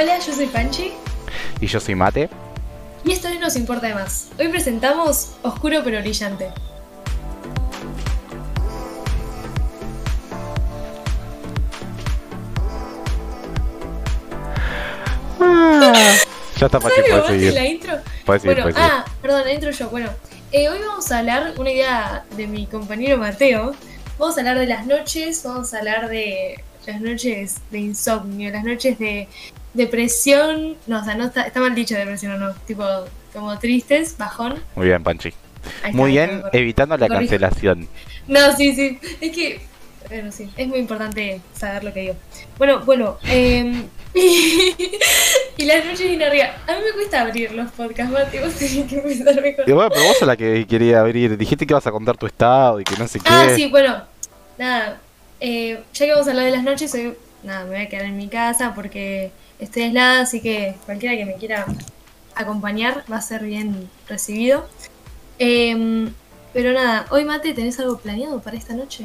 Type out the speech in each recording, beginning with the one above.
Hola, yo soy Panchi. Y yo soy Mate. Y esto es Nos Importa de Más. Hoy presentamos Oscuro pero Brillante. Ya está Pachi, ¿Sabes puedes seguir. la intro? Puedes Bueno, seguir. ah, perdón, la intro yo. Bueno, eh, hoy vamos a hablar, una idea de mi compañero Mateo. Vamos a hablar de las noches, vamos a hablar de las noches de insomnio, las noches de depresión. No, o sea, no está, está mal dicho depresión o no. Tipo, como tristes, bajón. Muy bien, Panchi. Muy bien, evitando la cancelación. No, sí, sí. Es que. Bueno, sí. Es muy importante saber lo que digo. Bueno, bueno. Eh, y las noches en arriba. A mí me cuesta abrir los podcasts, Mati. Vos tenés que empezar mejor. Y bueno, pero vos sos la que quería abrir. Dijiste que ibas a contar tu estado y que no sé qué. Ah, sí, bueno. Nada. eh, ya que vamos a hablar de las noches, hoy. Nada, me voy a quedar en mi casa porque estoy aislada, así que cualquiera que me quiera acompañar va a ser bien recibido. Em, pero nada, hoy Mate, ¿tenés algo planeado para esta noche?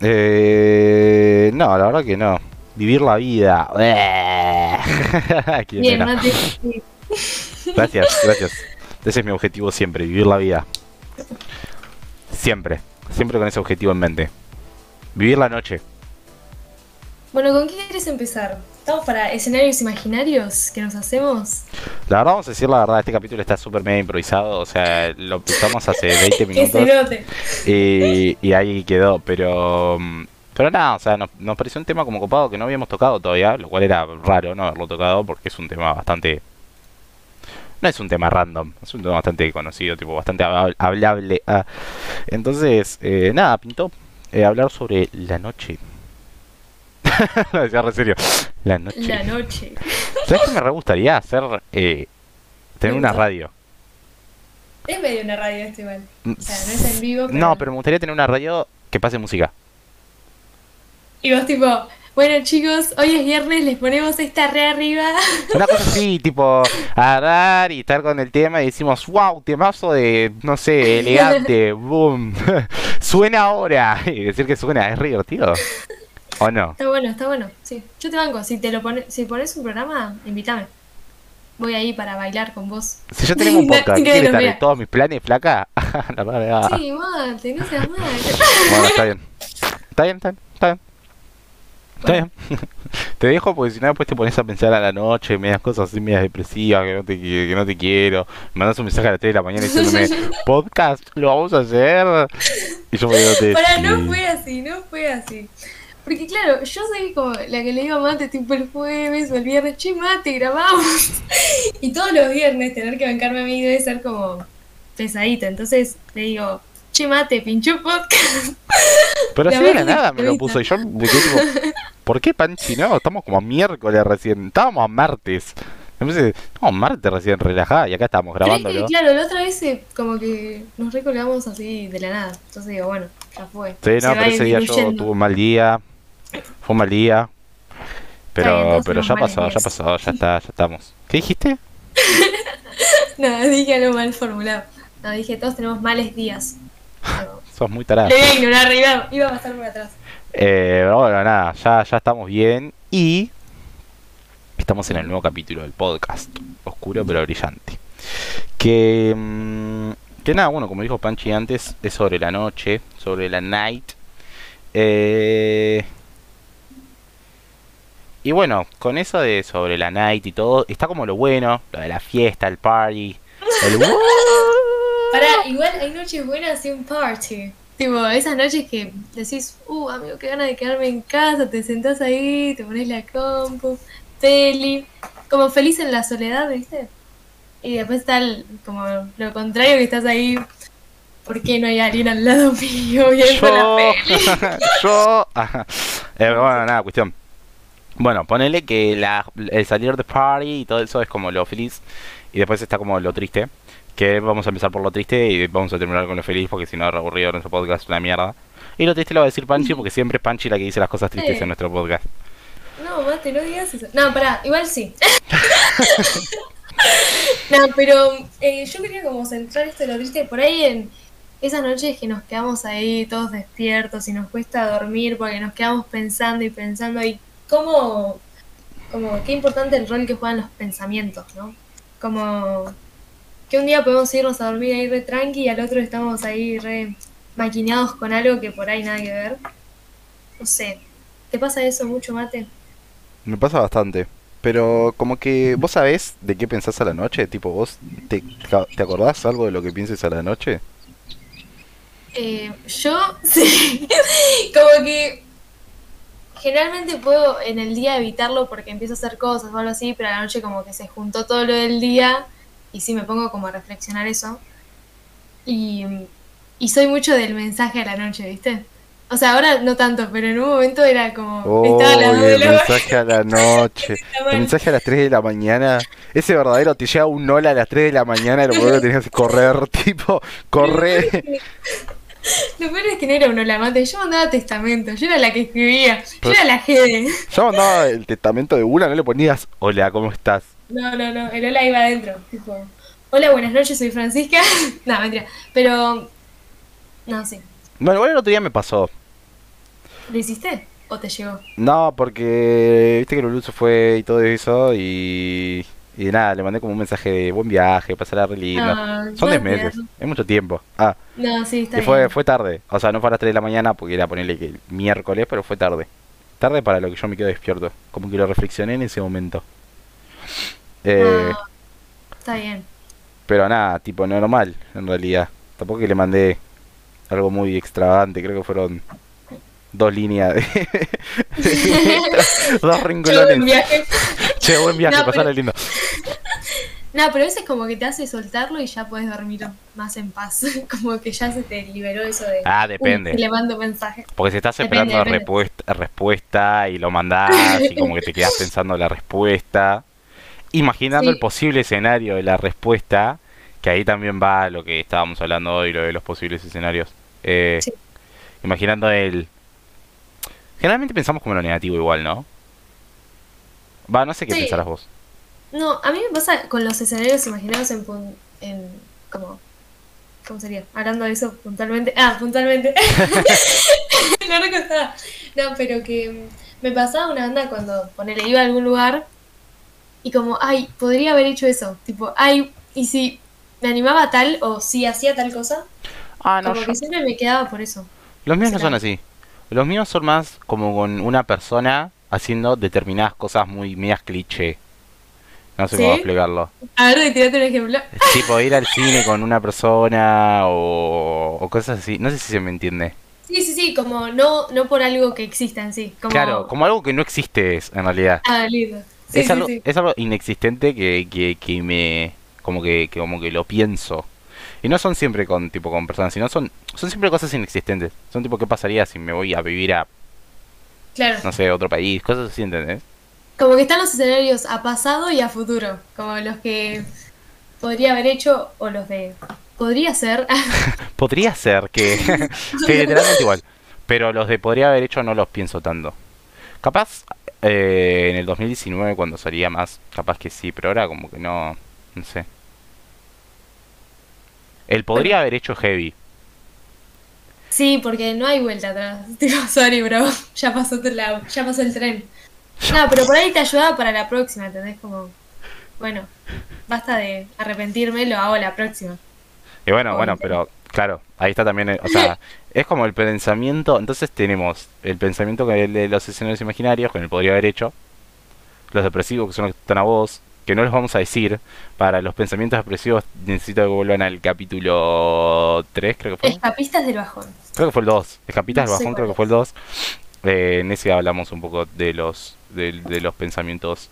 Eh, no, la verdad que no. Vivir la vida. Bien, sí. Gracias, gracias. Ese es mi objetivo siempre, vivir la vida. Siempre, siempre con ese objetivo en mente. Vivir la noche. Bueno, ¿con qué quieres empezar? ¿Estamos para escenarios imaginarios que nos hacemos? La verdad, vamos a decir la verdad, este capítulo está súper medio improvisado, o sea, lo empezamos hace 20 Que se minutos y ahí quedó, pero mm, pero nada, o sea, nos, nos pareció un tema como copado que no habíamos tocado todavía, lo cual era raro no haberlo tocado porque es un tema bastante... No es un tema random, es un tema bastante conocido, tipo bastante habl- hablable. ah. Entonces, eh, nada, pintó eh, hablar sobre la noche. Lo decía re serio. La noche. La noche. ¿Sabes qué me re gustaría hacer? Eh, tener una radio. Es medio una radio este igual. O sea, no es en vivo, pero... No, pero me gustaría tener una radio que pase música. Y vos tipo, bueno chicos, hoy es viernes, les ponemos esta re arriba. Una cosa así, tipo, agarrar y estar con el tema y decimos, wow, temazo de, no sé, elegante, boom, suena ahora. Y decir que suena es re divertido. ¿O no? Está bueno, está bueno. Sí, yo te banco. Si te lo pones, si pones un programa, invítame. Voy ahí para bailar con vos. Si yo tenemos un podcast, ¿quieres estar en todos mis planes, flaca? La verdad, Sí, mate, no seas mal. Bueno, está bien. Está bien, está bien, Está bien. te dejo porque si no después te pones a pensar a la noche, medias cosas así, medias depresivas, que no te, que, no te quiero. Me mandas un mensaje a las 3 de la mañana diciéndome, podcast, lo vamos a hacer. Y yo me digo, Para, no fue así, no fue así. Porque claro, yo soy como la que le digo a Mate tipo el jueves o el viernes, che Mate, grabamos. Y todos los viernes tener que bancarme a mí debe ser como pesadito. Entonces le digo, che Mate, pinchó podcast. Pero así de la nada me lo puso. Y yo me quedé tipo, ¿por qué Panchi no? Estamos como a miércoles recién. Estábamos a martes. Entonces, no, martes recién relajada y acá estamos que, grabándolo. claro, la otra vez eh, como que nos recolgamos así de la nada. Entonces digo, bueno, ya fue. Sí, Se no, va pero ese día yo tuve un mal día. Fue un mal día. Pero, pero ya pasó, ya pasó, ya está, ya estamos. ¿Qué dijiste? No, dije algo mal formulado. No, dije, todos tenemos males días. Sos muy tarada. Lo voy a ignorar, iba, iba a pasar por atrás. Eh, pero bueno, nada, ya, ya estamos bien y estamos en el nuevo capítulo del podcast, oscuro pero brillante. Que, mm, que nada, bueno, como dijo Panchi antes, es sobre la noche, sobre la night. Eh, y bueno, con eso de sobre la night y todo, está como lo bueno, lo de la fiesta, el party, el. Pará, igual hay noches buenas y un party. Tipo, esas noches que decís, uh, amigo, qué ganas de quedarme en casa, te sentás ahí, te pones la compu, peli, como feliz en la soledad, ¿viste? Y después está el- como lo contrario que estás ahí, ¿por qué no hay alguien al lado mío viendo la yo, peli? yo, ajá. Eh, bueno, nada, cuestión. Bueno, ponele que la, el salir de party y todo eso es como lo feliz y después está como lo triste. Que vamos a empezar por lo triste y vamos a terminar con lo feliz porque si no, es aburrido nuestro podcast es una mierda. Y lo triste lo va a decir Panchi porque siempre es Panchi la que dice las cosas tristes Sí. en nuestro podcast. No, mate, no digas eso. No, pará, igual sí. no, pero eh, yo quería como centrar esto de lo triste por ahí en esas noches que nos quedamos ahí todos despiertos y nos cuesta dormir porque nos quedamos pensando y pensando y cómo, como qué importante el rol que juegan los pensamientos, ¿no? Como que un día podemos irnos a dormir ahí re tranqui y al otro estamos ahí re maquineados con algo que por ahí nada que ver. No sé, ¿te pasa eso mucho, Mate? Me pasa bastante. Pero como que vos sabés de qué pensás a la noche, tipo vos te, te acordás algo de lo que pienses a la noche? Eh, yo sí, como que generalmente puedo en el día evitarlo porque empiezo a hacer cosas o algo así, pero a la noche como que se juntó todo lo del día y sí me pongo como a reflexionar eso. Y, y soy mucho del mensaje a la noche, ¿viste? O sea, ahora no tanto, pero en un momento era como. Oh, el mensaje a la noche. el mensaje a las 3 de la mañana. Ese verdadero te llega un hola a las 3 de la mañana y lo primero que tenías que correr, tipo, correr. Lo peor es que no era un hola mate, yo mandaba testamento, yo era la que escribía, yo era la GD. Yo mandaba el testamento de una, no le ponías hola, ¿cómo estás? No, no, no, el hola iba adentro, tipo, hola, buenas noches, soy Francisca. no, mentira, pero. No, sí. Bueno, igual el otro día me pasó. ¿Lo hiciste? ¿O te llegó? No, porque viste que Lulu se fue y todo eso y... Y nada, le mandé como un mensaje de buen viaje, pasar re lindo. Ah, Son 10 meses, es mucho tiempo. Ah. No, sí, está y fue, fue tarde. O sea, no fue a las 3 de la mañana porque era ponerle que el miércoles, pero fue tarde. Tarde para lo que yo me quedo despierto. Como que lo reflexioné en ese momento. Eh, ah, está bien. Pero nada, tipo normal, en realidad. Tampoco que le mandé algo muy extravagante, creo que fueron dos líneas de, dos renglones. Che, buen viaje. Che, buen viaje, no, pero... lindo. No, pero a veces como que te hace soltarlo y ya puedes dormir más en paz. como que ya se te liberó eso de... Ah, depende. le mando mensaje. Porque si estás esperando la respuesta, respuesta y lo mandás y como que te quedas pensando la respuesta, imaginando el posible escenario de la respuesta, que ahí también va lo que estábamos hablando hoy, lo de los posibles escenarios. Eh, Imaginando el Generalmente pensamos como lo negativo igual, ¿no? Va, no sé qué pensarás vos. No, a mí me pasa con los escenarios imaginados en, en como ¿cómo sería? Hablando de eso puntualmente. Ah, puntualmente. no recostaba. No, pero que me pasaba una banda cuando ponele iba a algún lugar y como, ay, podría haber hecho eso. Tipo, ay, y si me animaba tal o si hacía tal cosa. Ah, no. Como que siempre me quedaba por eso. Los míos no son así. Los míos son más como con una persona haciendo determinadas cosas muy medias cliché. No sé cómo explicarlo. A ver, tirate un ejemplo. Tipo ir al cine con una persona o, cosas así. No sé si se me entiende. Sí, sí, sí, como no, no por algo que exista en sí. Claro, como algo que no existe es, en realidad. Ah, lindo. es, algo, es algo inexistente que, que, que me... Como que, que como que lo pienso. Y no son siempre con tipo con personas, sino son son siempre cosas inexistentes. Son tipo qué pasaría si me voy a vivir a claro. no sé, otro país, cosas así, ¿entendés? Como que están los escenarios a pasado y a futuro, como los que podría haber hecho o los de podría ser. podría ser que que literalmente igual, pero los de podría haber hecho no los pienso tanto. Capaz eh, en el 2019 cuando salía más, capaz que sí, pero ahora como que no, no sé. Él podría haber hecho heavy. Sí, porque no hay vuelta atrás. Digo, sorry, bro. Ya pasó, la, ya pasó el tren. No, pero por ahí te ayudaba para la próxima, ¿entendés? Como, bueno, basta de arrepentirme, lo hago la próxima. Y bueno, bueno, pero claro, ahí está también, eh, o sea, es como el pensamiento, entonces tenemos el pensamiento de los escenarios imaginarios, con el podría haber hecho, los depresivos que son los que están a vos, que no los vamos a decir. Para los pensamientos depresivos necesito que vuelvan al capítulo 3, creo que fue. Escapistas del bajón. Creo que fue el 2. Escapistas del bajón, creo que fue el 2. Eh, en ese hablamos un poco de los de, los pensamientos.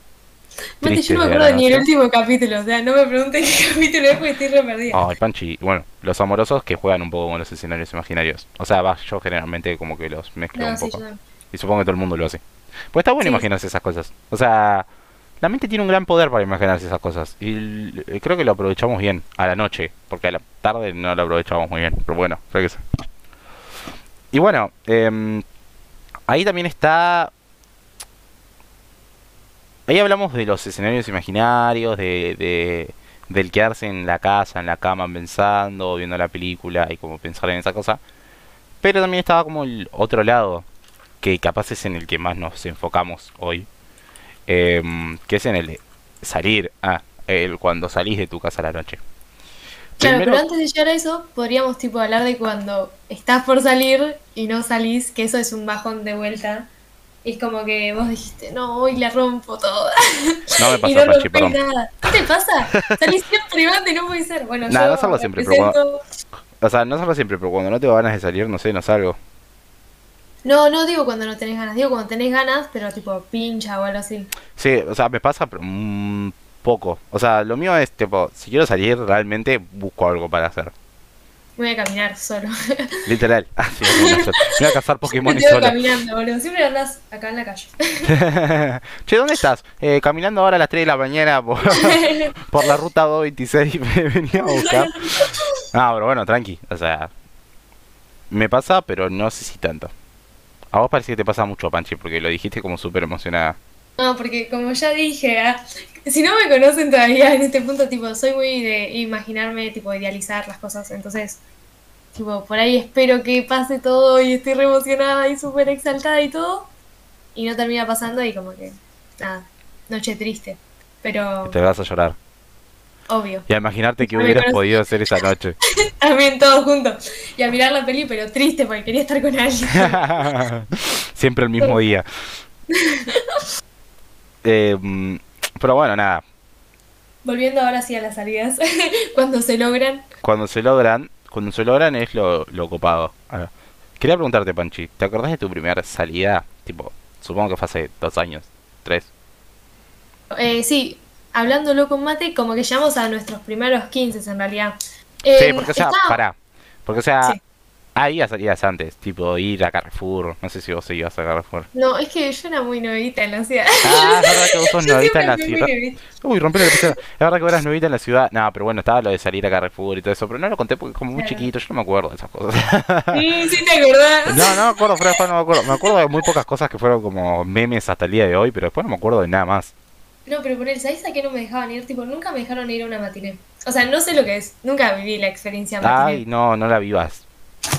Mate, yo no me acuerdo ni el último capítulo, o sea, no me pregunten qué capítulo es porque estoy re perdida. Ay, Panchi, bueno, los amorosos que juegan un poco con los escenarios imaginarios. O sea, va, yo generalmente como que los mezclo un poco. Y supongo que todo el mundo lo hace. Pues está bueno imaginarse esas cosas. O sea, la mente tiene un gran poder para imaginarse esas cosas. Y creo que lo aprovechamos bien a la noche. Porque a la tarde no lo aprovechamos muy bien. Pero bueno, creo que sí. Y bueno, em, ahí también está Ahí hablamos de los escenarios imaginarios, de, de, del quedarse en la casa, en la cama pensando, viendo la película y como pensar en esa cosa. Pero también estaba como el otro lado, que capaz es en el que más nos enfocamos hoy, em, que es en el de salir, ah, el cuando salís de tu casa a la noche. Claro, pero antes de llegar a eso, podríamos tipo hablar de cuando estás por salir y no salís, que eso es un bajón de vuelta. Es como que vos dijiste, no, hoy la rompo toda. No me pasa, y no Pachi, perdón. nada. ¿Qué te pasa? Salís siempre y no puede ser. Bueno, Nah, yo no salgo siempre, pero represento- O sea, no salgo siempre, pero cuando no tengo ganas de salir, no sé, no salgo. No, no digo cuando no tenés ganas, digo cuando tenés ganas, pero tipo pincha o algo así. Sí, o sea, me pasa, un poco. O sea, lo mío es, tipo, si quiero salir, realmente busco algo para hacer. Voy a caminar solo. Literal. Ah, sí, me voy me voy a cazar Pokémon solo. caminando, boludo. Siempre andás acá en la calle. che, ¿dónde estás? Eh, caminando ahora a las 3 de la mañana por, por la ruta 226 me venía a buscar. Ah, pero bueno, tranqui. O sea, me pasa, pero no sé si tanto. A vos parece que te pasa mucho, Panchi, porque lo dijiste como súper emocionada. No, porque como ya dije, ah, si no me conocen todavía en este punto, tipo, soy muy de imaginarme, tipo, idealizar las cosas. Entonces, tipo, por ahí espero que pase todo y estoy re emocionada y súper exaltada y todo. Y no termina pasando y como que, nada, noche triste. Pero, Te vas a llorar. Obvio. Y a imaginarte me hubieras podido hacer esa noche. También todos juntos. Y a mirar la peli, pero triste porque quería estar con alguien. Siempre el mismo día. Eh, mm, pero bueno, nada. Volviendo ahora sí a las salidas, cuando se logran. Cuando se logran, cuando se logran es lo, lo copado. Quería preguntarte, Panchi, ¿te acordás de tu primera salida? Tipo, supongo que fue hace dos años, tres. Eh, sí, hablándolo con Mate, como que llegamos a nuestros primeros 15 en realidad. Sí, Eh, porque o sea, estaba- pará. Porque o sea, Sí. ahí ya salías antes, tipo ir a Carrefour. No sé si vos ibas a Carrefour. No, es que yo era muy novita en la ciudad. Ah, es verdad que vos sos novita en la ciudad. Uy, rompí la. Es verdad que vos eras novita en la ciudad. No, pero bueno, estaba lo de salir a Carrefour y todo eso. Pero no lo conté porque es como muy Claro. chiquito. Yo no me acuerdo de esas cosas. Sí, sí te acordás. No, no me acuerdo, fuera de juego no me acuerdo. Me acuerdo de muy pocas cosas que fueron como memes hasta el día de hoy, pero después no me acuerdo de nada más. No, pero por él, ¿sabes a qué no me dejaban ir? Tipo, nunca me dejaron ir a una matiné. O sea, no sé lo que es. Nunca viví la experiencia Ay, matiné. no, no la vivas.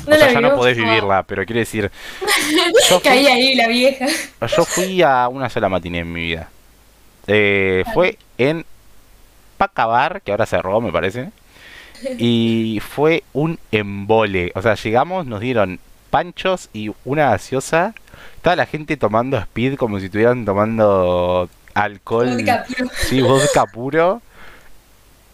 No o sea, ya no podés vivirla, pero quiero decir, yo fui, Caí ahí, la vieja. yo fui a una sola matiné en mi vida. Eh, fue en Pacabar, que ahora cerró, me parece. Y fue un embole. O sea, llegamos, nos dieron panchos y una gaseosa. Toda la gente tomando speed como si estuvieran tomando alcohol. Vodka puro. Sí, vodka puro.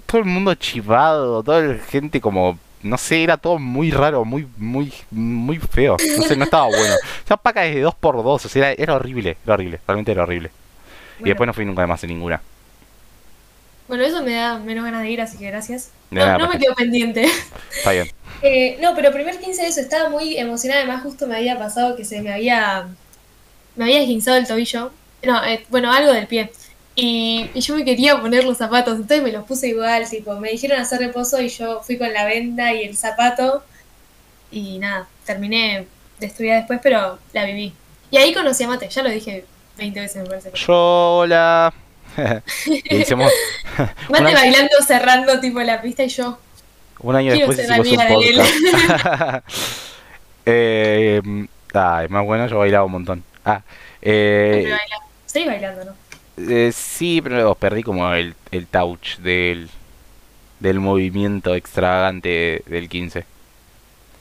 Todo el mundo chivado, toda la gente como, no sé, era todo muy raro, muy, muy, muy feo. No sé, no estaba bueno. Esa paca es de 2x2, o sea, era, era horrible, era horrible, realmente era horrible. Y después no fui nunca más en ninguna. Bueno, eso me da menos ganas de ir, así que gracias. No, nada, no me quedo pendiente. Está bien. Eh, no, pero primer 15 de eso, estaba muy emocionada. Además, justo me había pasado que se me había. Me había esguinzado el tobillo. No, eh, bueno, algo del pie. Y, y yo me quería poner los zapatos, entonces me los puse igual. Tipo, me dijeron hacer reposo y yo fui con la venda y el zapato. Y nada, terminé destruida después, pero la viví. Y ahí conocí a Mate, ya lo dije 20 veces, me parece. Yo la... y hicimos Mate bailando, cerrando tipo la pista y yo. un año después hicimos un podcast. eh, es más bueno, yo bailaba un montón. Ah, eh, Siempre Seguí bailando, ¿no? Eh, sí, pero perdí como el, el touch del, del movimiento extravagante del 15.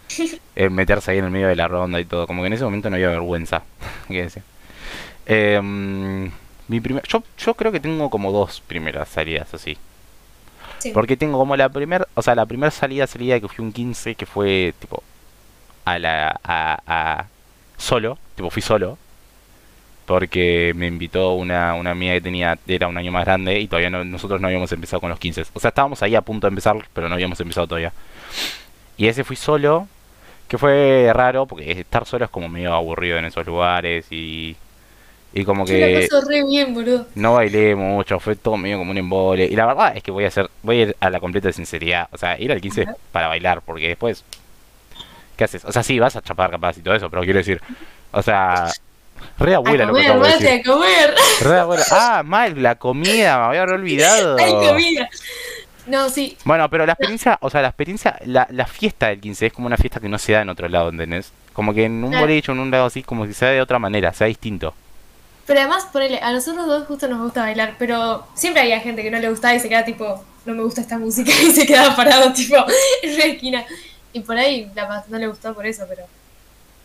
Eh, meterse ahí en el medio de la ronda y todo. Como que en ese momento no había vergüenza. ¿Qué decir? Em, mi primer, yo, yo creo que tengo como dos primeras salidas así. Sí. Porque tengo como la primera, o sea, la primera salida salida que fui un 15 que fue tipo a la a, a solo, tipo fui solo. Porque me invitó una, una amiga que tenía, era un año más grande y todavía no, nosotros no habíamos empezado con los 15. O sea, estábamos ahí a punto de empezar, pero no habíamos empezado todavía. Y ese fui solo, que fue raro, porque estar solo es como medio aburrido en esos lugares y, y como la que paso re bien, boludo. no bailé mucho, fue todo medio como un embole. Y la verdad es que voy a hacer, voy a ir a la completa sinceridad. O sea, ir al 15 Ajá. para bailar, porque después, ¿qué haces? O sea, sí, vas a chapar capaz y todo eso, pero quiero decir, o sea, Re abuela a lo que acabo de mate, decir. a comer. Re abuela. Ah, mal, la comida, me había olvidado. Hay comida. No, sí. Bueno, pero la experiencia, o sea, la experiencia, la, la fiesta del 15 es como una fiesta que no se da en otro lado, ¿entendés? Como que en un Claro. boliche o en un lado así, como que se da de otra manera, sea distinto. Pero además, ponele, a nosotros dos justo nos gusta bailar, pero siempre había gente que no le gustaba y se queda tipo, no me gusta esta música y se quedaba parado tipo en una esquina. Y por ahí la no le gustó por eso, pero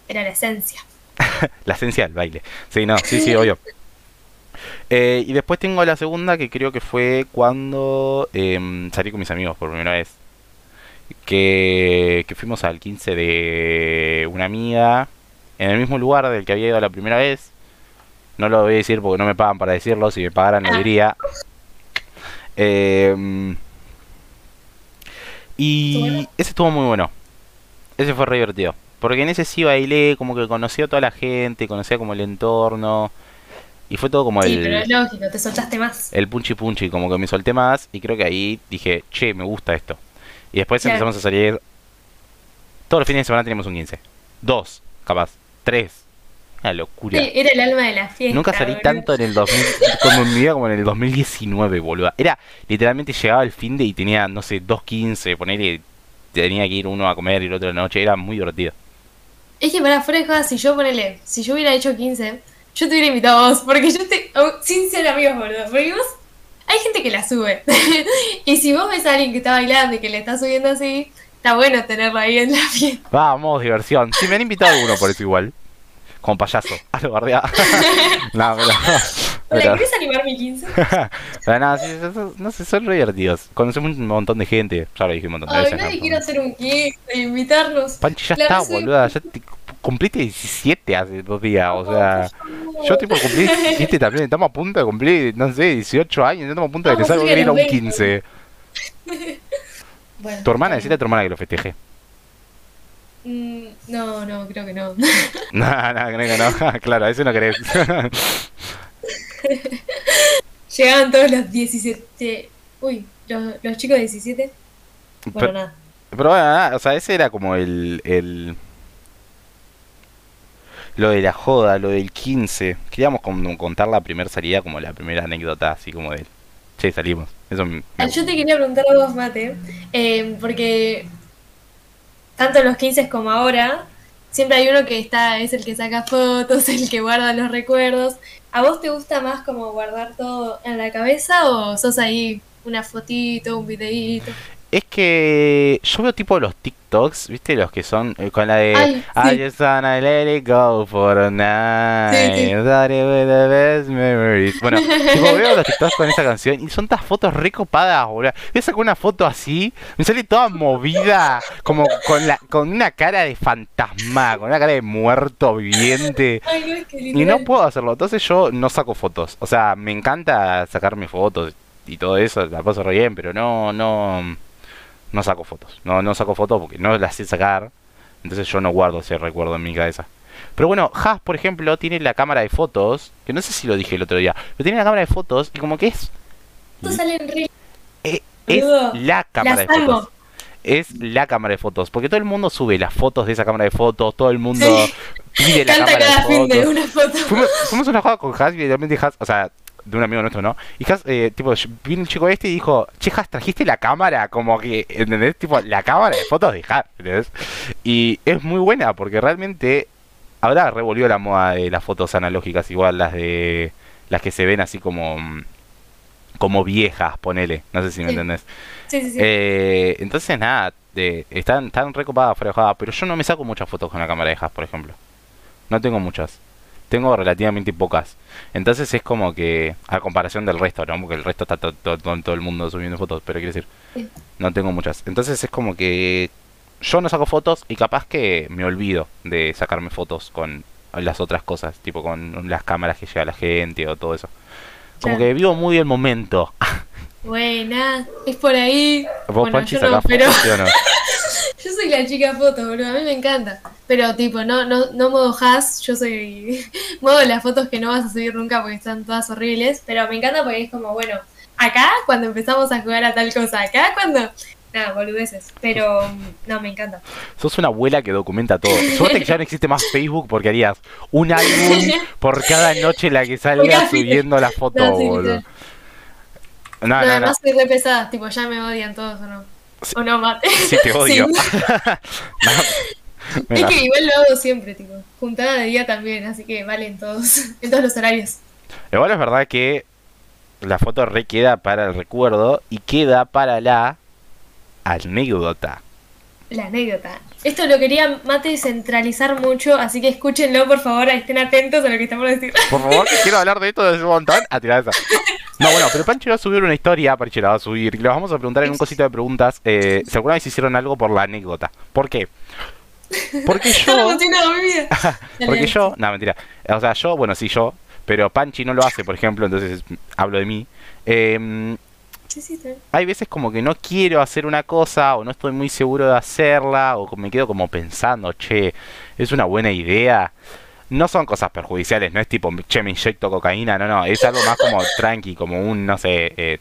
era la esencia. La esencia del baile. Sí, no, sí, sí, obvio. Eh, y después tengo la segunda que creo que fue cuando em, salí con mis amigos por primera vez. Que, que fuimos al 15 de una amiga en el mismo lugar del que había ido la primera vez. No lo voy a decir porque no me pagan para decirlo. Si me pagaran lo Ah. diría. Em, y ese estuvo muy bueno. Ese fue re divertido. Porque en ese sí bailé, como que conocí a toda la gente, conocía como el entorno. Y fue todo como Sí, el, pero es lógico, te soltaste más. el punchi punchi, como que me solté más. Y creo que ahí dije, che, me gusta esto. Y después Claro. empezamos a salir. Todos los fines de semana teníamos un 15. Dos, capaz. Tres. Una locura. Sí, Era el alma de la fiesta. Nunca salí boludo. tanto en el 2000, como en mi vida como en el 2019, boludo. Era, literalmente llegaba el fin de y tenía, no sé, 2.15, ponerle, tenía que ir uno a comer y el otro a la noche, era muy divertido. Es que para fuera de joda, si yo ponele, si yo hubiera hecho 15, yo te hubiera invitado a vos, porque yo te. oh, sin ser amigos, boludo. Porque vos. Hay gente que la sube. y si vos ves a alguien que está bailando y que le está subiendo así, está bueno tenerlo ahí en la fiesta. Vamos, diversión. Sí, me han invitado uno por eso igual. Como payaso. A lo bardea. no, pero. ¿querés animar mi 15? pero sí, eso- eso- no sé, son re divertidos. Conocemos un montón de gente. Ya lo dije un montón de Ay, veces. nadie ¿no? quiere hacer un 15 e invitarnos. Panchi, ya La está, boluda. Ya te, cumpliste 17 hace dos días. O sea. Yo tipo cumplí 17 también, estamos a punto de cumplir, no sé, 18 años, estamos a punto de salga cerca de ir a un los 20. 15. Bueno, Tu hermana, decirle a tu hermana que lo festeje. Mm, no, no, creo que no. No, no, creo que no. claro, eso no crees. Llegaban todos los 17. Uy, los, los chicos de 17. Bueno, pero, nada. pero bueno, nada, o sea, ese era como el, el. Lo de la joda, lo del 15. Queríamos como contar la primera salida como la primera anécdota, así como del. Che, salimos. Eso me- Ah, Yo te quería preguntar a vos, Mate, eh, porque tanto en los 15 como ahora, siempre hay uno que está, es el que saca fotos, el que guarda los recuerdos. ¿A vos te gusta más como guardar todo en la cabeza o sos ahí una fotito, un videíto? Es que yo veo tipo los TikToks, ¿viste? Los que son eh, con la de Ay, I sí. just wanna let it go for a night. Sí, sí. that it with the best memories. Bueno, tipo veo los TikToks con esa canción y son estas fotos recopadas, boludo. Yo saco una foto así, me sale toda movida, como con la con una cara de fantasma, con una cara de muerto viviente. Ay, no, es que Y no puedo hacerlo, entonces yo no saco fotos. O sea, me encanta sacarme fotos y todo eso, la paso re bien, pero no, no, no saco fotos. No, no saco fotos porque no las sé sacar. Entonces yo no guardo ese recuerdo en mi cabeza. Pero bueno, Haas, por ejemplo, tiene la cámara de fotos, que no sé si lo dije el otro día, pero tiene la cámara de fotos y como que es, Fotos salen re... eh, es la cámara las de fotos. Es la cámara de fotos, porque todo el mundo sube las fotos de esa cámara de fotos, todo el mundo Sí. pide la Canta cámara cada de fin de fotos. una foto. Fuimos, fuimos una jugada con Has y literalmente Has, o sea, de un amigo nuestro, ¿no? Y Has, eh, tipo, vino un chico este y dijo, che, Has, trajiste la cámara, como que, ¿entendés? Tipo, la cámara de fotos de Has, ¿entendés? Y es muy buena porque realmente ahora revolvió la moda de las fotos analógicas, igual las de, las que se ven así como, como viejas, ponele, no sé si me Sí. entendés. Sí, sí, sí. Eh, entonces, nada, de- están, están recopadas pero yo no me saco muchas fotos con la cámara de Has, por ejemplo. No tengo muchas. Tengo relativamente pocas. Entonces es como que, a comparación del resto, ¿no? Porque el resto está to- to- to- todo el mundo subiendo fotos, pero quiero decir, Sí. no tengo muchas. Entonces es como que yo no saco fotos y capaz que me olvido de sacarme fotos con las otras cosas, tipo con las cámaras que lleva la gente o todo eso. Como Claro. que vivo muy el momento. Buena, es por ahí. Vos, Bueno, Panchi, no, pero- ¿sí no? Yo soy la chica foto, boludo, a mí me encanta. Pero tipo, no, no, no modo has, yo soy modo las fotos que no vas a subir nunca porque están todas horribles. Pero me encanta porque es como, bueno, acá cuando empezamos a jugar a tal cosa, acá cuando nada, boludeces. Pero no, me encanta. Sos una abuela que documenta todo. Suerte que ya no existe más Facebook porque harías un álbum por cada noche la que salga subiendo la foto, no, boludo. No, no, además soy re pesada, tipo, ya me odian todos o no. O no, mate. Sí, te odio. es que igual lo hago siempre, tipo, juntada de día también, así que valen todos, en todos los horarios. Igual es verdad que la foto re queda para el recuerdo y queda para la anécdota. La anécdota. Esto lo quería Mate centralizar mucho, así que escúchenlo, por favor, estén atentos a lo que estamos diciendo. Por favor, que quiero hablar de esto desde un montón. A tirar esa. No, bueno, pero Pancho va a subir una historia, Pancho la va a subir, y vamos a preguntar en un cosito de preguntas eh, si alguna vez hicieron algo por la anécdota. ¿Por qué? Porque yo... porque yo... No, mentira. O sea, yo, bueno, sí, yo, pero Panchi no lo hace, por ejemplo, entonces hablo de mí. Eh, hay veces como que no quiero hacer una cosa o no estoy muy seguro de hacerla o me quedo como pensando, che, es una buena idea. No son cosas perjudiciales, no es tipo, che, me inyecto cocaína, no, no, es algo más como tranqui, como un, no sé, eh,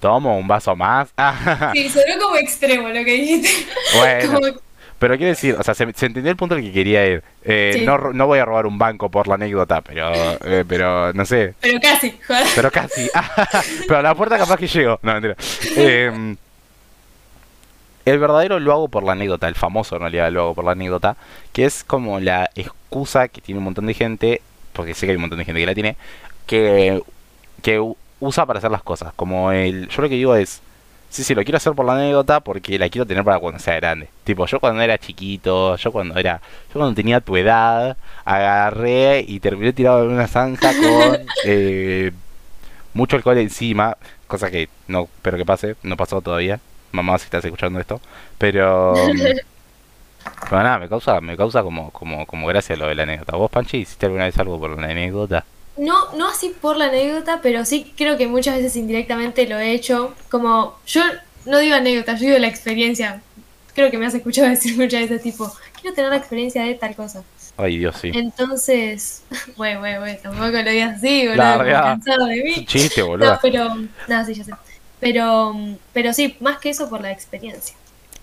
tomo un vaso más. sí, sonó como extremo lo que dijiste. Bueno. Pero quiero decir, o sea, se, entendió el punto al que quería ir. Eh, no, no voy a robar un banco por la anécdota, pero eh, pero no sé. Pero casi, joder. Pero casi. pero a la puerta capaz que llego. No, mentira. Em, el verdadero lo hago por la anécdota, el famoso en realidad lo hago por la anécdota, que es como la excusa que tiene un montón de gente, porque sé que hay un montón de gente que la tiene, que, que usa para hacer las cosas. Como el. Yo lo que digo es Sí, sí, lo quiero hacer por la anécdota porque la quiero tener para cuando sea grande. Tipo, yo cuando era chiquito, yo cuando era, yo cuando tenía tu edad, agarré y terminé tirado en una zanja con eh, mucho alcohol encima, cosa que no espero que pase, no pasó todavía. Mamá, si estás escuchando esto, pero pero nada, me causa me causa como como como gracia lo de la anécdota. ¿Vos, Panchi, hiciste alguna vez algo por la anécdota? No, no así por la anécdota, pero sí creo que muchas veces indirectamente lo he hecho. Como yo no digo anécdota, yo digo la experiencia. Creo que me has escuchado decir muchas veces tipo, quiero tener la experiencia de tal cosa. Ay, Dios, sí. Entonces, bueno, bueno, bueno, tampoco lo digas así, boludo, cansado de mí. Chiste, boludo. No, pero, no, sí, ya sé. Pero, pero sí, más que eso por la experiencia.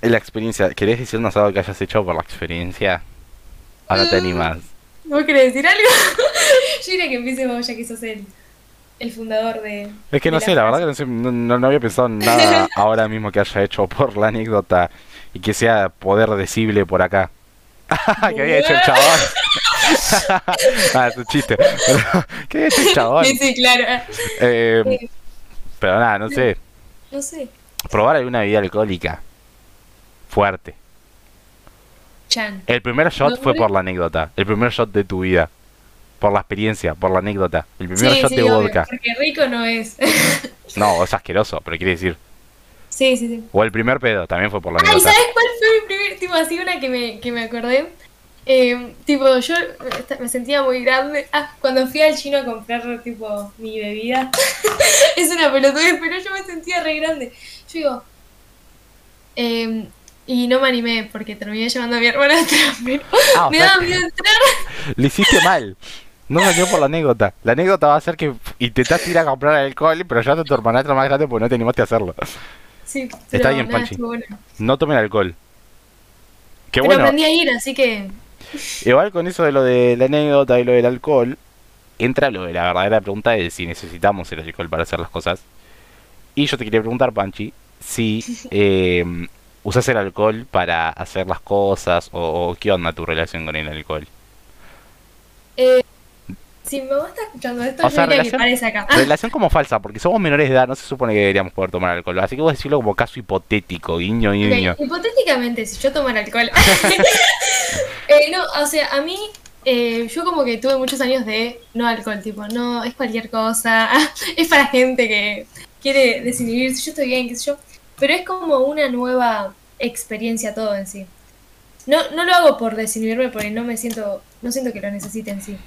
La experiencia, ¿querés decirnos algo que hayas hecho por la experiencia? Ahora te mm. animas. ¿Vos querés decir algo? Yo diría que empiece vos, ya que sos el, el fundador de. Es que no sé, la verdad que no, sé, no, había pensado en nada ahora mismo que haya hecho por la anécdota y que sea poder decible por acá. que había hecho el chabón. ah, es un chiste. ¿Qué había hecho el chabón? Sí, sí, claro. Eh, pero nada, no sé. No sé. Probar alguna bebida alcohólica fuerte. El primer shot fue por la anécdota. El primer shot de tu vida. Por la experiencia, por la anécdota. El primer shot de vodka. Porque rico no es. no, es asqueroso, pero quiere decir. Sí, sí, sí. O el primer pedo, también fue por la anécdota. Ay, ¿sabes cuál fue mi primer? Tipo, así una que me, que me acordé. Eh, tipo, yo me sentía muy grande. Ah, cuando fui al chino a comprar, tipo, mi bebida. es una pelotudez, pero yo me sentía re grande. Yo digo, eh, y no me animé porque terminé llevando a mi hermana atrás, ah, me daba miedo entrar. Le hiciste mal. No salió por la anécdota. La anécdota va a ser que intentaste ir a comprar alcohol, pero ya tu hermanastro más grande porque no te animaste a hacerlo. Sí, Está bien, Panchi. No tomen alcohol. Qué pero bueno. aprendí a ir, así que... Igual con eso de lo de la anécdota y lo del alcohol, entra lo de la verdadera pregunta de si necesitamos el alcohol para hacer las cosas. Y yo te quería preguntar, Panchi, si eh, ¿Usas el alcohol para hacer las cosas o, qué onda tu relación con el alcohol? Eh, si me estar escuchando esto, o sea, relación, parece acá. Relación como falsa, porque somos menores de edad, no se supone que deberíamos poder tomar alcohol. Así que vos decirlo como caso hipotético, guiño, guiño. hipotéticamente, si yo tomara alcohol. eh, no, o sea, a mí, eh, yo como que tuve muchos años de no alcohol, tipo, no, es cualquier cosa, es para gente que quiere desinhibirse, yo estoy bien, qué sé yo. Pero es como una nueva experiencia todo en sí. No, no lo hago por desinhibirme porque no me siento, no siento que lo necesite en sí.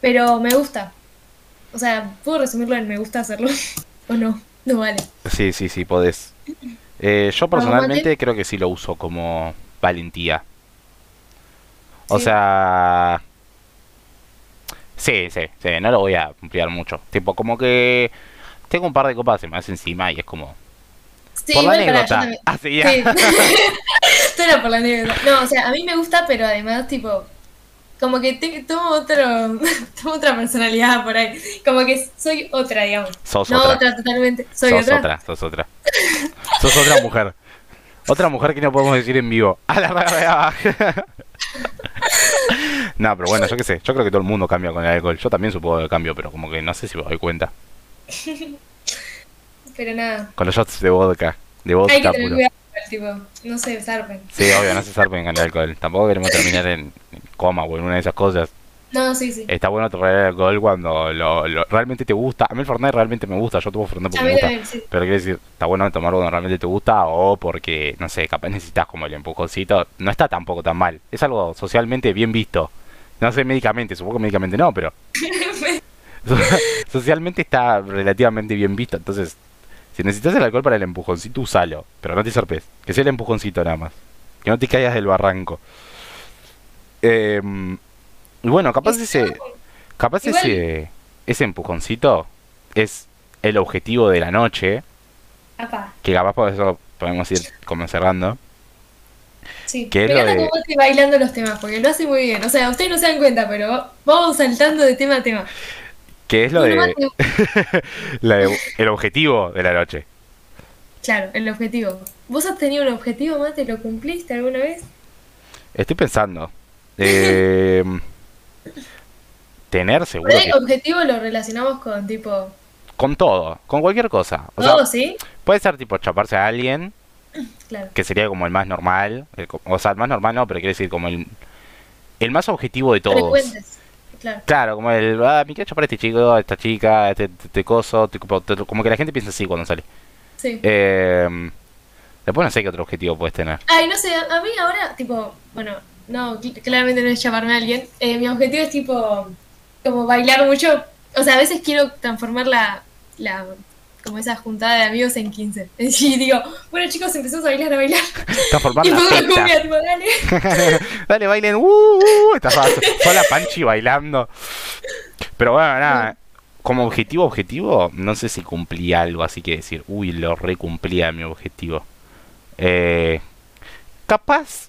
Pero me gusta. O sea, puedo resumirlo en me gusta hacerlo. o no, no vale. Sí, sí, sí, podés. Eh, yo personalmente creo que sí lo uso como valentía. O sea... Sí, sí, sí, no lo voy a ampliar mucho. Tipo, como que tengo un par de copas más encima y es como Sí, por la igual para, anécdota. yo también. Ah, sí, ya. Sí. Por la anécdota. No, o sea, a mí me gusta, pero además, tipo, como que te, tomo otro, tomo otra personalidad por ahí. Como que soy otra, digamos. Sos no otra. otra totalmente. Soy sos otra. otra. sos otra. sos otra mujer. Otra mujer que no podemos decir en vivo. A la verdad. No, pero bueno, yo qué sé. Yo creo que todo el mundo cambia con el alcohol. Yo también supongo que cambio, pero como que no sé si me doy cuenta. Pero nada. Con los shots de vodka. De Hay que vodka tener puro. cuidado, tipo, no se zarpen. Sí, obvio, no se zarpen con el alcohol. Tampoco queremos terminar en coma o en una de esas cosas. No, sí, sí. Está bueno tomar el alcohol cuando lo, lo- realmente te gusta. A mí el Fernet realmente me gusta. Yo tomo Fernet A porque me gusta. sí. Pero quiero decir, está bueno tomarlo cuando realmente te gusta o porque, no sé, capaz necesitas como el empujoncito. No está tampoco tan mal. Es algo socialmente bien visto. No sé médicamente, supongo que médicamente no, pero socialmente está relativamente bien visto. Entonces, si necesitas el alcohol para el empujoncito, usalo. Pero no te zarpes. Que sea el empujoncito nada más. Que no te caigas del barranco. Eh, y bueno, capaz ese... Capaz Igual- ese, ese empujoncito es el objetivo de la noche, que capaz por eso podemos ir como cerrando. sí. ¿Qué es Me encanta de- cómo estoy bailando los temas, porque lo hace muy bien. O sea, ustedes no se dan cuenta, pero vamos saltando de tema a tema. Que es lo de, que- la de- el objetivo de la noche. Claro, el objetivo. ¿Vos has tenido un objetivo, Mate? ¿Lo cumpliste alguna vez? Estoy pensando. eh, tener seguro que objetivo lo relacionamos con tipo. con todo, con cualquier cosa. O sea, ¿Todo sí? puede ser tipo chaparse a alguien, Claro. que sería como el más normal. el o sea, el más normal no, pero quiere decir como el, el más objetivo de todos. Frecuentes. Claro. Claro, como el, ah, me quiero chapar a este chico, esta chica, a este, este coso, como que la gente piensa así cuando sale. Sí. Eh, después no sé qué otro objetivo puedes tener. Ay, no sé, a mí ahora, tipo, bueno, no, cl- claramente no es llamarme a alguien. Eh, mi objetivo es tipo, como bailar mucho. O sea, a veces quiero transformar la, la como esa juntada de amigos en 15. Y digo, bueno chicos, empezamos a bailar, a bailar. Transformar y la cumbia, tipo, dale. Dale, bailen. Uh, uh, sola Panchi bailando. Pero bueno, nada. Como objetivo, objetivo, no sé si cumplí algo así que decir, uy, lo recumplía mi objetivo. Eh, capaz,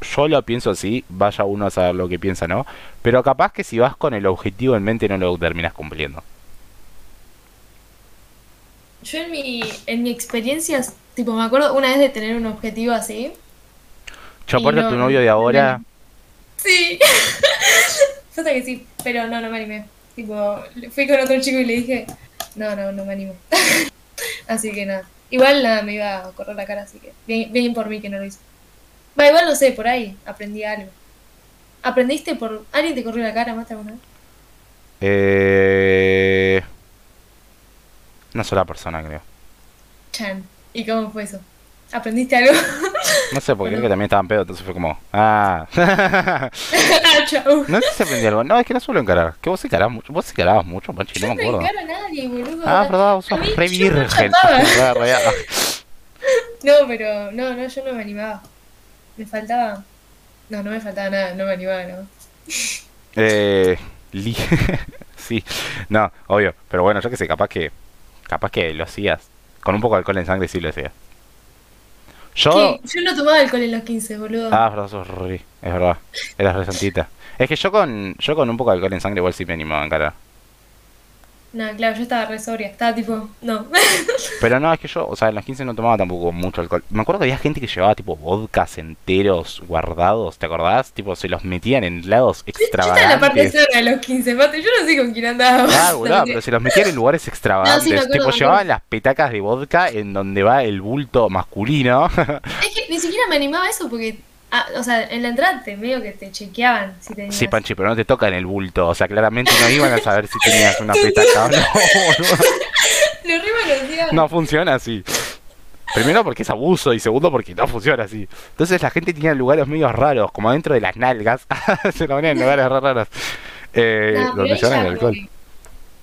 yo lo pienso así, vaya uno a saber lo que piensa, ¿no? Pero capaz que si vas con el objetivo en mente no lo terminas cumpliendo. Yo en mi, en mi experiencia, tipo, me acuerdo una vez de tener un objetivo así. Yo, aparte, no- tu novio de ahora, Sí. Pasa que sí, pero no, no me animé. Tipo, fui con otro chico y le dije, no, no, no me animo. así que nada. Igual nada, me iba a correr la cara, así que bien, bien por mí que no lo hice. Va, igual no sé, por ahí aprendí algo. ¿Aprendiste por... ¿Alguien te corrió la cara, Mata, alguna vez? eh, una sola persona, creo. Chan. ¿Y cómo fue eso? ¿Aprendiste algo? No sé, porque creo que también estaban pedo, entonces fue como, ah. ah, chau. No sé si aprendí algo. No, es que no suelo encarar. Que vos encarabas mucho. Vos encarabas mucho, Panchi, no me no acuerdo. encaro a nadie, boludo. Ah, verdad, vos sos re no virgen. No, pero no, no, yo no me animaba. Me faltaba. No, no me faltaba nada, no me animaba, no. Eh, li- sí, no, obvio. Pero bueno, yo que sé, capaz que. Capaz que lo hacías. Con un poco de alcohol en sangre sí lo hacías. Yo. ¿Qué? Yo no tomaba alcohol en los 15, boludo. Ah, verdad, sos re. Es verdad. Eras re santita. Es que yo con. Yo con un poco de alcohol en sangre igual sí me animaba a encarar. No, claro, yo estaba re sobria, estaba tipo, no. Pero no, es que yo, o sea, en los 15 no tomaba tampoco mucho alcohol. Me acuerdo que había gente que llevaba tipo vodkas enteros guardados, ¿te acordás? Tipo, se los metían en lados yo estaba en la parte extravagantes. sobria de los 15, mate, yo no sé con quién andaba. Ah, boludo, pero se los metían en lugares extravagantes. No, sí, me acuerdo, tipo, llevaban las petacas de vodka en donde va el bulto masculino. Es que ni siquiera me animaba a eso porque, ah, o sea, en la entrada te medio que te chequeaban si tenías. sí, Panchi, pero no te tocan el bulto. O sea, claramente no iban a saber si tenías una petaca o no. No funciona así. Primero porque es abuso y segundo porque no funciona así. Entonces la gente tenía lugares medio raros, como dentro de las nalgas. Se lo ponían en lugares re raros. Eh, No, donde llevan el alcohol.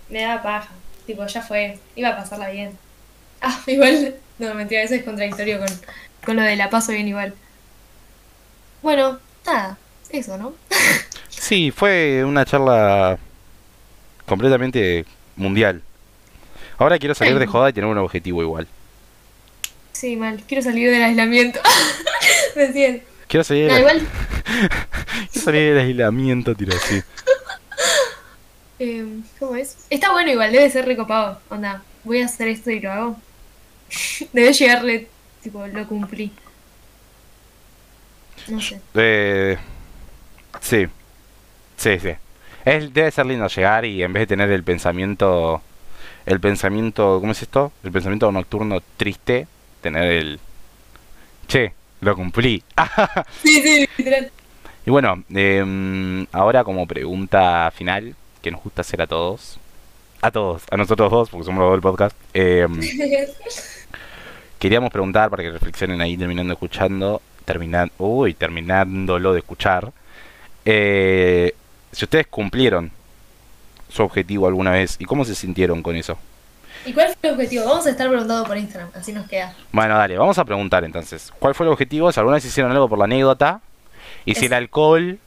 Me daba paja. Tipo, ya fue. Iba a pasarla bien. Ah, igual. No, mentira, eso es contradictorio con, con lo de la paso bien igual. Bueno, nada. Eso, ¿no? Sí, fue una charla completamente mundial. Ahora quiero salir de joda y tener un objetivo igual. Sí, mal. Quiero salir del aislamiento. Decían. Quiero salir No, igual. Quiero salir del aislamiento, tiro así. eh, ¿Cómo es? Está bueno igual, debe ser recopado. Onda, voy a hacer esto y lo hago. Debe llegarle, tipo, lo cumplí. No sé. Eh, sí. Sí, sí. Es, debe ser lindo llegar y en vez de tener el pensamiento. El pensamiento. ¿Cómo es esto? El pensamiento nocturno triste. Tener el. Che, lo cumplí. Sí, sí, literal. Y bueno, em, ahora como pregunta final, que nos gusta hacer a todos. A todos, a nosotros dos, porque somos los dos del podcast. em, queríamos preguntar para que reflexionen ahí terminando escuchando. Terminan, uy, terminándolo de escuchar. eh, si ustedes cumplieron su objetivo alguna vez y cómo se sintieron con eso. ¿Y cuál fue el objetivo? Vamos a estar preguntando por Instagram, así nos queda. Bueno, dale, vamos a preguntar entonces. ¿Cuál fue el objetivo? Si alguna vez hicieron algo por la anécdota y si Es- el alcohol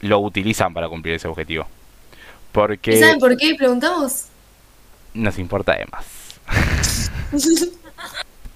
lo utilizan para cumplir ese objetivo. ¿Y Porque saben por qué? Preguntamos. nos importa de más.